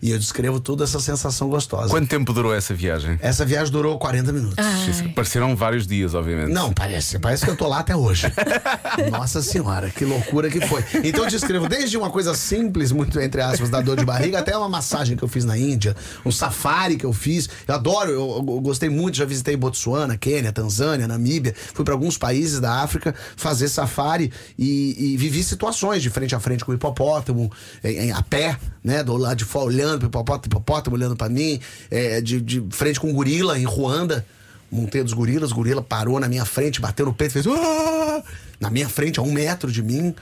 [SPEAKER 7] E eu descrevo toda essa sensação gostosa.
[SPEAKER 1] Quanto tempo durou essa viagem?
[SPEAKER 7] Essa viagem durou 40 minutos.
[SPEAKER 1] Isso, Pareceram vários dias, obviamente.
[SPEAKER 7] Não, parece. Parece que eu tô lá até hoje. *laughs* Nossa senhora, que loucura que foi. Então eu descrevo desde uma coisa simples, muito entre aspas, da dor de barriga, até uma massagem que eu fiz na Índia, um safari que eu fiz. Eu adoro, eu, eu gostei muito, já visitei Botsuana, Quênia, Tanzânia, Namíbia. Fui para alguns países da África fazer safari e, e vivi situações de frente a frente com o hipopótamo, em, em- a pé, né? Do lado de fora, olhando pro hipopótamo, hipopótamo olhando para mim, é, de, de frente com um gorila em Ruanda. Montei dos gorilas, o gorila parou na minha frente, bateu no peito, fez. "Ah!" Na minha frente, a um metro de mim.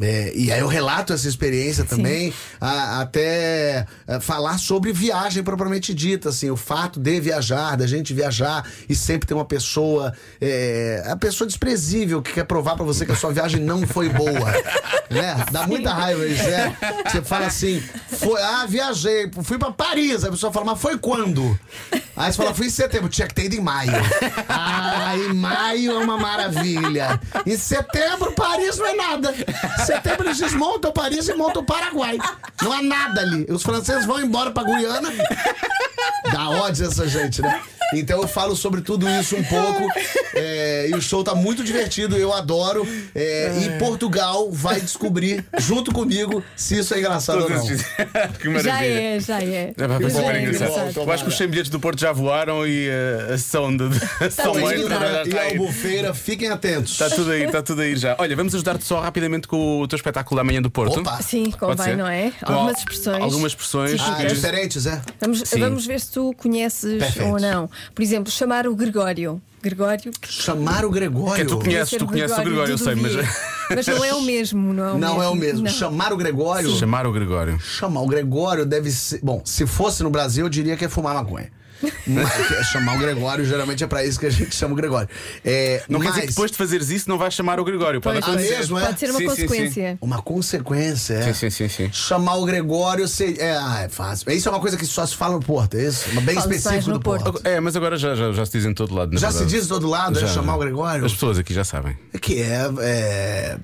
[SPEAKER 7] É, e aí eu relato essa experiência também, a- até é, falar sobre viagem propriamente dita, assim, o fato de viajar, da gente viajar e sempre ter uma pessoa, é, a pessoa desprezível que quer provar pra você que a sua viagem não foi boa, *laughs* né? Dá muita raiva isso, é. Você fala assim, foi, ah, viajei, fui pra Paris, a pessoa fala, mas foi quando? Aí você fala, fui em setembro, tinha que ter ido em maio. Ah, em maio é uma maravilha. Em setembro, Paris não é nada. Em setembro eles desmontam Paris e montam o Paraguai. Não há nada ali. Os franceses vão embora pra Guiana. Dá ódio essa gente, né? Então eu falo sobre tudo isso um pouco. *laughs* é, e o show tá muito divertido, eu adoro. é, E Portugal vai descobrir, junto comigo, se isso é engraçado ou não. *laughs*
[SPEAKER 1] que maravilha.
[SPEAKER 2] Já é, já é.
[SPEAKER 1] É, vai
[SPEAKER 2] Já
[SPEAKER 1] super
[SPEAKER 2] é
[SPEAKER 1] engraçado. Eu acho que os 100 bilhetes do Porto já voaram e uh, a São de *laughs* a São
[SPEAKER 2] tudo
[SPEAKER 1] Extra
[SPEAKER 2] esgotado.
[SPEAKER 1] já
[SPEAKER 7] E a albufeira, fiquem atentos.
[SPEAKER 1] Está tudo aí, está tudo aí já. Olha, vamos ajudar-te só rapidamente com o teu espetáculo da manhã do Porto.
[SPEAKER 7] Opa!
[SPEAKER 2] Sim, convém, não é?
[SPEAKER 1] Com
[SPEAKER 2] Algumas
[SPEAKER 1] al-
[SPEAKER 2] expressões.
[SPEAKER 1] Algumas expressões.
[SPEAKER 7] Ah, diferentes, é?
[SPEAKER 2] Vamos, vamos ver se tu conheces
[SPEAKER 7] Perfeito.
[SPEAKER 2] ou não. Por exemplo, chamar o Gregório. Gregório.
[SPEAKER 7] Chamar o Gregório.
[SPEAKER 1] Que tu conheces, tu conheces o Gregório, eu
[SPEAKER 2] do
[SPEAKER 1] sei, mas.
[SPEAKER 2] Mas não é o mesmo, não é o
[SPEAKER 7] Não
[SPEAKER 2] mesmo.
[SPEAKER 7] é o mesmo.
[SPEAKER 2] Não.
[SPEAKER 7] Chamar o Gregório.
[SPEAKER 1] Chamar o Gregório.
[SPEAKER 7] Chamar o Gregório deve ser. Bom, se fosse no Brasil, eu diria que é fumar maconha. Mas, *laughs* é chamar o Gregório, geralmente é pra isso que a gente chama o Gregório. É,
[SPEAKER 1] Não quer
[SPEAKER 7] mas,
[SPEAKER 1] dizer que depois de fazeres isso não vais chamar o Gregório. Pode
[SPEAKER 2] Pois,
[SPEAKER 1] acontecer.
[SPEAKER 7] Mesmo, é?
[SPEAKER 2] Pode ser uma
[SPEAKER 1] Sim, sim, sim.
[SPEAKER 2] consequência.
[SPEAKER 7] Uma consequência, é.
[SPEAKER 1] Sim, sim, sim, sim.
[SPEAKER 7] Chamar o Gregório se- é, ah, é fácil. Isso é uma coisa que só se fala no Porto, é isso? Uma bem específico
[SPEAKER 2] no
[SPEAKER 7] do Porto.
[SPEAKER 2] Porto.
[SPEAKER 1] É, mas agora já, já, já se diz em todo lado.
[SPEAKER 7] Já se
[SPEAKER 1] verdade.
[SPEAKER 7] diz de todo lado, é
[SPEAKER 1] Já,
[SPEAKER 7] chamar
[SPEAKER 1] já.
[SPEAKER 7] o Gregório?
[SPEAKER 1] As pessoas aqui já sabem.
[SPEAKER 7] Que é, é,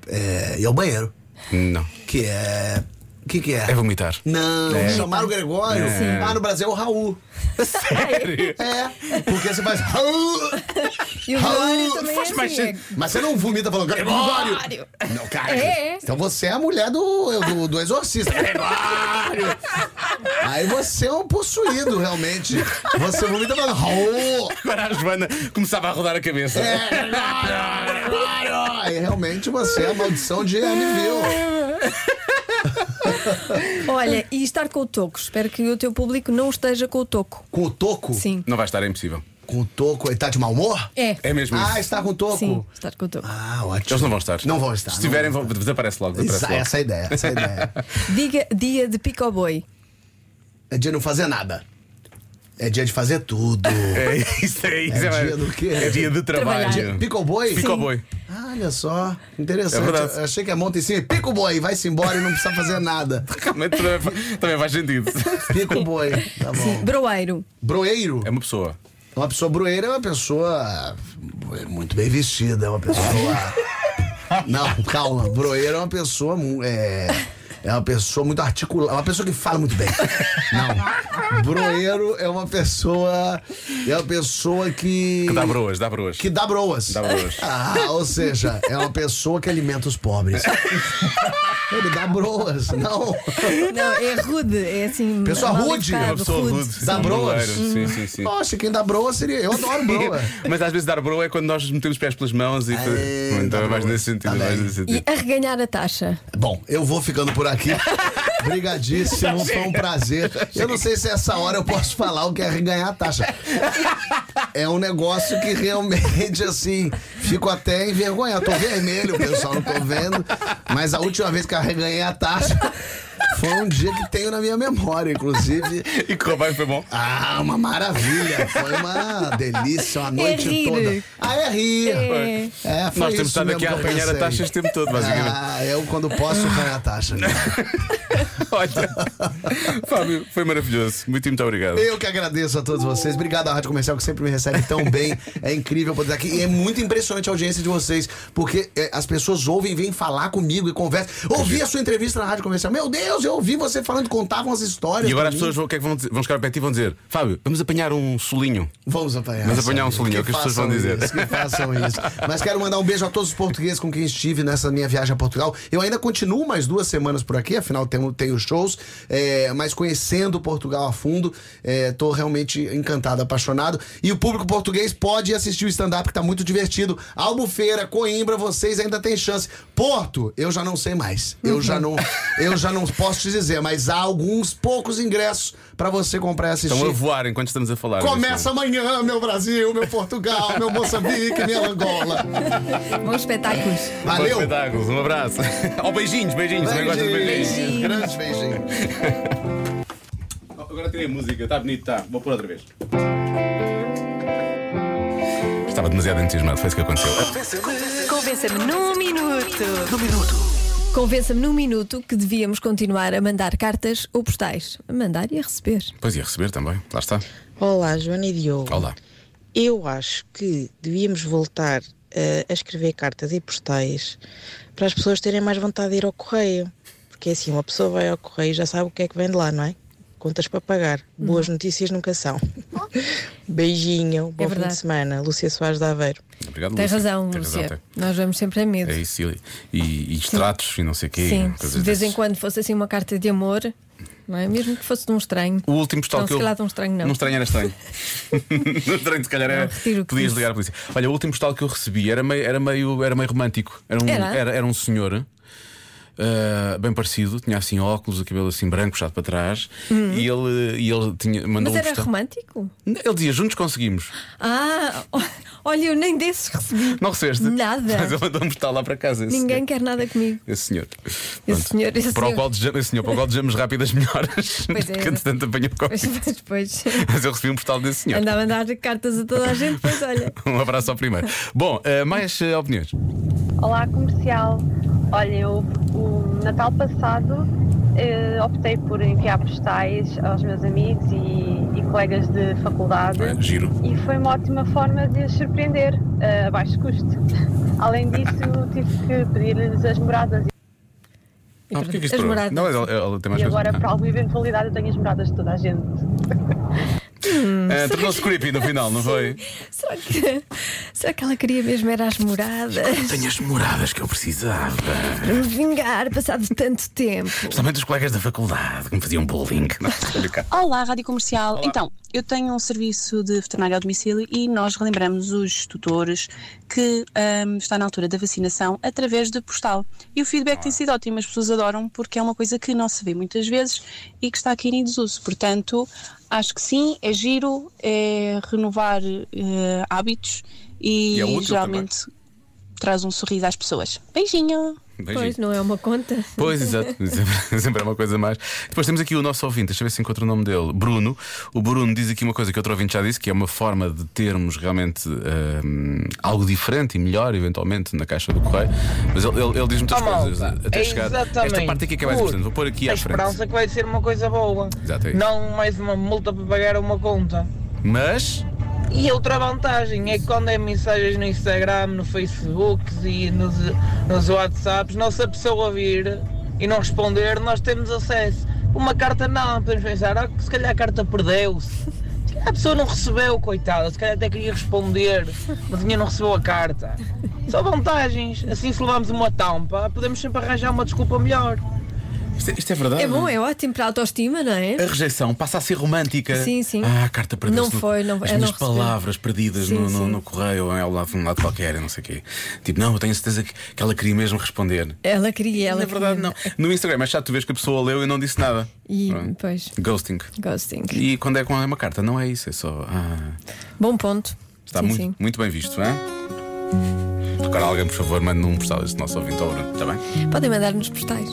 [SPEAKER 7] é ao banheiro.
[SPEAKER 1] Não.
[SPEAKER 7] Que é. O que, que é?
[SPEAKER 1] É vomitar.
[SPEAKER 7] Não,
[SPEAKER 1] É.
[SPEAKER 7] chamar o Gregório.
[SPEAKER 1] É.
[SPEAKER 7] Ah, no Brasil é o Raul.
[SPEAKER 1] Sério? *laughs*
[SPEAKER 7] É, porque você faz. Raul.
[SPEAKER 2] E o
[SPEAKER 7] Raul.
[SPEAKER 2] Gregório também
[SPEAKER 1] Faz
[SPEAKER 2] é
[SPEAKER 1] mais
[SPEAKER 2] assim.
[SPEAKER 1] sentido.
[SPEAKER 7] Mas você não vomita falando Gregório. Não, cara.
[SPEAKER 2] É.
[SPEAKER 7] Então você é a mulher do, do, do exorcista. Gregório. Aí você é um possuído, realmente. Você vomita falando Raul.
[SPEAKER 1] Agora a Joana começava a rodar a cabeça.
[SPEAKER 7] É, Gregório, Gregório. Aí realmente você é a maldição de Aniville. *laughs* *laughs*
[SPEAKER 2] Olha, e estar com o toco. Espero que o teu público não esteja com o toco.
[SPEAKER 7] Com o toco?
[SPEAKER 2] Sim.
[SPEAKER 1] Não vai estar, é impossível.
[SPEAKER 7] Com o toco. Ele tá de mau humor?
[SPEAKER 2] É.
[SPEAKER 1] É mesmo
[SPEAKER 7] Ah,
[SPEAKER 1] isso.
[SPEAKER 7] está com o toco?
[SPEAKER 2] Sim, estar com o toco.
[SPEAKER 7] Ah, ótimo.
[SPEAKER 1] Eles não vão estar.
[SPEAKER 7] Não vão estar.
[SPEAKER 1] Se
[SPEAKER 7] não
[SPEAKER 1] estiverem,
[SPEAKER 7] vão
[SPEAKER 1] desaparece logo. Desaparece
[SPEAKER 7] Essa,
[SPEAKER 1] logo.
[SPEAKER 7] essa é a ideia, essa é a ideia. *laughs*
[SPEAKER 2] Diga dia de pico-boi.
[SPEAKER 7] É dia de não fazer nada. É dia de fazer tudo. *laughs*
[SPEAKER 1] É isso, é isso.
[SPEAKER 7] É dia do quê?
[SPEAKER 1] É dia de trabalho.
[SPEAKER 2] Trabalhar.
[SPEAKER 7] Pica o boi?
[SPEAKER 1] Pica o boi.
[SPEAKER 7] Ah, Olha só, interessante.
[SPEAKER 1] É
[SPEAKER 7] achei que a monta em cima, pica o boi, vai-se embora e não precisa fazer nada. *laughs*
[SPEAKER 1] Realmente também, fa- também faz sentido.
[SPEAKER 7] Pica o boi, tá bom.
[SPEAKER 2] Broeiro.
[SPEAKER 7] Broeiro.
[SPEAKER 1] É uma pessoa.
[SPEAKER 7] Uma pessoa broeira é uma pessoa muito bem vestida, é uma pessoa. *laughs* Não, calma. Broeira é uma pessoa. É, é uma pessoa muito articulada, uma pessoa que fala muito bem. *laughs* Não. Broeiro é uma pessoa. É uma pessoa que.
[SPEAKER 1] Que dá broas, dá broas.
[SPEAKER 7] Que dá broas.
[SPEAKER 1] Dá broas. *laughs*
[SPEAKER 7] Ah, ou seja, é uma pessoa que alimenta os pobres. *laughs* Ele dá broas, não.
[SPEAKER 2] Não, é rude. É assim.
[SPEAKER 7] Pessoa rude,
[SPEAKER 2] educado,
[SPEAKER 1] Uma pessoa rude.
[SPEAKER 7] Dá
[SPEAKER 1] sim,
[SPEAKER 7] broas?
[SPEAKER 1] Sim, sim, sim.
[SPEAKER 7] Poxa, quem dá broa seria. Eu adoro broa.
[SPEAKER 1] Mas às vezes dar broa é quando nós metemos os pés pelas mãos e.
[SPEAKER 7] É,
[SPEAKER 1] então
[SPEAKER 7] dá
[SPEAKER 1] é mais nesse sentido.
[SPEAKER 7] Tá
[SPEAKER 1] é mais nesse sentido.
[SPEAKER 2] E arreganhar a taxa.
[SPEAKER 7] Bom, eu vou ficando por aqui. *laughs* Brigadíssimo, foi um prazer. Eu não sei se essa hora eu posso falar o que é reganhar a taxa. É um negócio que realmente, assim, fico até envergonhado. Tô vermelho, pessoal, não tô vendo. Mas a última vez que eu reganhei a taxa foi um dia que tenho na minha memória, inclusive.
[SPEAKER 1] E correu bem, foi bom.
[SPEAKER 7] Ah, uma maravilha. Foi uma delícia, uma noite
[SPEAKER 2] rir.
[SPEAKER 7] toda. Ah, é rir.
[SPEAKER 2] É.
[SPEAKER 7] É, foi
[SPEAKER 1] Nós temos estado aqui a
[SPEAKER 7] que eu
[SPEAKER 1] arreganhar a taxa este tempo todo, basicamente.
[SPEAKER 7] Ah, eu quando posso ganhar a taxa. né? *laughs*
[SPEAKER 1] Olha, Fábio, foi maravilhoso. Muito, muito obrigado.
[SPEAKER 7] Eu que agradeço a todos vocês. Obrigado à Rádio Comercial que sempre me recebe tão bem. É incrível poder estar aqui. E é muito impressionante a audiência de vocês, porque é, as pessoas ouvem, vêm falar comigo e conversam. Ouvi a sua entrevista na Rádio Comercial. Meu Deus, eu ouvi você falando, contavam as histórias.
[SPEAKER 1] E agora as pessoas vão, que é que vão, dizer? vão chegar perto e vão dizer: Fábio, vamos apanhar um solinho.
[SPEAKER 7] Vamos apanhar.
[SPEAKER 1] Vamos apanhar um solinho, é o que as pessoas vão dizer.
[SPEAKER 7] Isso, que façam isso. Mas quero mandar um beijo a todos os portugueses com quem estive nessa minha viagem a Portugal. Eu ainda continuo mais duas semanas por aqui, afinal tenho, tenho shows, é, mas conhecendo Portugal a fundo, estou realmente encantado, apaixonado. E o público português pode assistir o stand-up, que tá muito divertido. Albufeira, Coimbra, vocês ainda têm chance. Porto, eu já não sei mais. Eu já não, eu já não posso *laughs* te dizer, mas há alguns poucos ingressos para você comprar e assistir.
[SPEAKER 1] Estão a voar enquanto estamos a falar.
[SPEAKER 7] Começa amanhã, meu Brasil, meu Portugal, meu Moçambique, minha Angola.
[SPEAKER 2] Bons espetáculos.
[SPEAKER 1] Bons
[SPEAKER 7] Valeu.
[SPEAKER 1] espetáculos, um abraço. Oh, beijinhos, beijinhos. Gosto de beijinhos.
[SPEAKER 2] Beijinhos.
[SPEAKER 7] Grandes beijinhos.
[SPEAKER 1] Agora tirei a música, está bonito, está. Vou pôr outra vez. Estava demasiado entusiasmado, foi isso que aconteceu.
[SPEAKER 3] Convença-me num minuto.
[SPEAKER 2] Convença-me num minuto que devíamos continuar a mandar cartas ou postais. A mandar e a receber.
[SPEAKER 1] Pois ia receber também, lá está.
[SPEAKER 10] Olá, Joana e Diogo.
[SPEAKER 1] Olá.
[SPEAKER 10] Eu acho que devíamos voltar eh, a escrever cartas e postais para as pessoas terem mais vontade de ir ao correio. Porque assim, uma pessoa vai ao correio e já sabe o que é que vem de lá, não é? Contas para pagar. Boas notícias nunca são. *laughs* Beijinho, bom fim
[SPEAKER 2] verdade.
[SPEAKER 10] de semana. Lúcia Soares de Aveiro.
[SPEAKER 1] Obrigado,
[SPEAKER 2] Tem
[SPEAKER 1] Lúcia.
[SPEAKER 2] razão,
[SPEAKER 1] Tem
[SPEAKER 2] Lúcia.
[SPEAKER 1] tem.
[SPEAKER 2] Nós vamos sempre a medo.
[SPEAKER 1] É isso, e, e, e extratos e não sei o quê.
[SPEAKER 2] Sim, se de vez em quando fosse assim uma carta de amor, não é? Mesmo que fosse de um estranho.
[SPEAKER 1] O último postal
[SPEAKER 2] Não,
[SPEAKER 1] que
[SPEAKER 2] se
[SPEAKER 1] eu.
[SPEAKER 2] calhar de um estranho não.
[SPEAKER 1] Num estranho era estranho. *laughs* Num estranho, se calhar era.
[SPEAKER 2] Não,
[SPEAKER 1] Podias
[SPEAKER 2] disse.
[SPEAKER 1] ligar a polícia. Olha, o último postal que eu recebi era meio, era meio, era meio romântico. Era um,
[SPEAKER 2] Era?
[SPEAKER 1] era, era um senhor. Ah, bem parecido, tinha assim óculos, o cabelo assim branco, puxado para trás, e ele, e ele tinha, mandou.
[SPEAKER 2] Mas era
[SPEAKER 1] postal-
[SPEAKER 2] romântico?
[SPEAKER 1] Ele dizia: Juntos conseguimos.
[SPEAKER 2] Ah, olha, eu nem desses recebi.
[SPEAKER 1] Não recebeste?
[SPEAKER 2] Nada.
[SPEAKER 1] Mas ele mandou um postal lá para casa. Esse
[SPEAKER 2] Ninguém
[SPEAKER 1] senhor.
[SPEAKER 2] quer nada comigo.
[SPEAKER 1] Esse senhor.
[SPEAKER 2] Esse
[SPEAKER 1] Pronto.
[SPEAKER 2] senhor, esse
[SPEAKER 1] para o
[SPEAKER 2] senhor.
[SPEAKER 1] qual desejamos, esse senhor, para o qual desejamos rápidas melhoras. *laughs*
[SPEAKER 2] Pois é.
[SPEAKER 1] que entretanto apanhou Covid.
[SPEAKER 2] pois, pois.
[SPEAKER 1] Mas eu recebi um postal desse senhor.
[SPEAKER 2] Andava a dar cartas a toda a gente, pois olha. *laughs*
[SPEAKER 1] Um abraço ao primeiro. Bom, eh, mais eh, opiniões.
[SPEAKER 11] Olá, comercial. Olha, eu o Natal passado eh, optei por enviar postais aos meus amigos e, e colegas de faculdade
[SPEAKER 1] É, giro.
[SPEAKER 11] e foi uma ótima forma de os surpreender eh, a baixo custo. *laughs* Além disso, tive que pedir-lhes as moradas
[SPEAKER 1] Ah, porquê que isto
[SPEAKER 2] As moradas.
[SPEAKER 1] Não, ela, ela tem mais
[SPEAKER 11] e
[SPEAKER 1] coisa.
[SPEAKER 11] agora,
[SPEAKER 1] Ah.
[SPEAKER 11] por alguma eventualidade, eu tenho as moradas de toda a gente.
[SPEAKER 1] Ah, Tornou-se creepy no final, não foi?
[SPEAKER 2] Será que, será que ela queria mesmo era as moradas?
[SPEAKER 1] Tenho as moradas que eu precisava.
[SPEAKER 2] Para me vingar, passado tanto tempo.
[SPEAKER 1] Principalmente os colegas da faculdade que me faziam bullying. Brincar.
[SPEAKER 12] Olá, Rádio Comercial. Então, eu tenho um serviço de veterinário ao domicílio e nós relembramos os tutores que ahm, está na altura da vacinação através de postal. E o feedback tem sido ótimo, as pessoas adoram porque é uma coisa que não se vê muitas vezes e que está aqui em desuso. Portanto, acho que sim, é giro, é renovar eh, hábitos e,
[SPEAKER 1] E é
[SPEAKER 12] geralmente traz um sorriso às pessoas. Beijinho!
[SPEAKER 1] Beijinho.
[SPEAKER 2] Pois, não é uma conta.
[SPEAKER 1] Pois, exato. *laughs* Sempre, é uma coisa mais. Depois temos aqui o nosso ouvinte, deixa eu ver se encontro o nome dele. Bruno. O Bruno diz aqui uma coisa que outro ouvinte já disse, que é uma forma de termos realmente hum, algo diferente e melhor, eventualmente, na caixa do correio. Mas ele, ele- ele diz muitas
[SPEAKER 13] Oh,
[SPEAKER 1] coisas
[SPEAKER 13] malta,
[SPEAKER 1] até
[SPEAKER 13] é
[SPEAKER 1] chegar.
[SPEAKER 13] exatamente.
[SPEAKER 1] Esta parte aqui é que é mais
[SPEAKER 13] Por
[SPEAKER 1] importante. Vou pôr aqui
[SPEAKER 13] A
[SPEAKER 1] à frente.
[SPEAKER 13] esperança que vai ser uma coisa boa.
[SPEAKER 1] Exato, é.
[SPEAKER 13] Não mais uma multa para pagar uma conta.
[SPEAKER 1] Mas.
[SPEAKER 13] E outra vantagem é que quando é mensagens no Instagram, no Facebook e nos, nos WhatsApps, não se a pessoa vir e não responder, nós temos acesso. Uma carta não, podemos pensar, ah, se calhar a carta perdeu-se. A pessoa não recebeu, coitada, se calhar até queria responder, mas ainda não recebeu a carta. São vantagens. Assim, se levarmos uma tampa, podemos sempre arranjar uma desculpa melhor.
[SPEAKER 1] Isto é, isto é verdade.
[SPEAKER 2] É bom, é ótimo para a autoestima, não é?
[SPEAKER 1] A rejeição passa a ser romântica.
[SPEAKER 2] Sim, sim.
[SPEAKER 1] Ah, a carta perdeu-se.
[SPEAKER 2] Não
[SPEAKER 1] no-
[SPEAKER 2] foi, não-
[SPEAKER 1] As
[SPEAKER 2] é,
[SPEAKER 1] minhas
[SPEAKER 2] não
[SPEAKER 1] palavras perdidas
[SPEAKER 2] Sim,
[SPEAKER 1] no, no, no correio ou ao lado, um lado qualquer, não sei o quê. Tipo, não, eu tenho certeza que, que ela queria mesmo responder.
[SPEAKER 2] Ela queria, ela
[SPEAKER 1] Na verdade, não. No Instagram é chato tu vês que a pessoa leu e não disse nada.
[SPEAKER 2] E,
[SPEAKER 1] Pronto.
[SPEAKER 2] pois,
[SPEAKER 1] Ghosting.
[SPEAKER 2] ghosting.
[SPEAKER 1] E quando é com uma carta, não é isso, é só. Ah,
[SPEAKER 2] Bom ponto.
[SPEAKER 1] está
[SPEAKER 2] Sim,
[SPEAKER 1] muito,
[SPEAKER 2] sim.
[SPEAKER 1] muito bem visto, é? Agora alguém, por favor, mande um postal este nosso ouvinte ao Bruno, está bem?
[SPEAKER 2] Podem mandar-nos postais.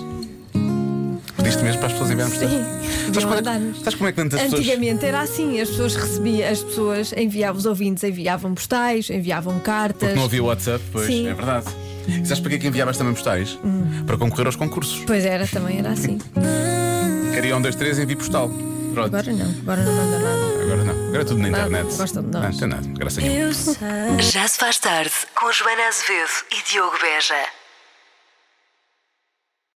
[SPEAKER 1] Pediste mesmo para as pessoas enviarmos?
[SPEAKER 2] Sim,
[SPEAKER 1] Sabes como, é, sabes como é que tantas pessoas.
[SPEAKER 2] Antigamente era assim, as pessoas recebiam, as pessoas enviavam, os ouvintes enviavam postais, enviavam cartas.
[SPEAKER 1] Porque não havia WhatsApp, pois,
[SPEAKER 2] Sim.
[SPEAKER 1] é verdade. E sabes para que é que enviavas também postais? Para concorrer aos concursos.
[SPEAKER 2] Pois era, também era assim. *laughs*
[SPEAKER 1] Queria um, dois, três, envie postal. Pronto.
[SPEAKER 2] Agora não, agora não manda nada.
[SPEAKER 1] Agora não. Agora é tudo na
[SPEAKER 2] Nada,
[SPEAKER 1] internet.
[SPEAKER 2] gostam de nós.
[SPEAKER 1] Não, não tem nada. Graças a Deus.
[SPEAKER 3] Já se faz tarde com Joana Azevedo e Diogo Beja.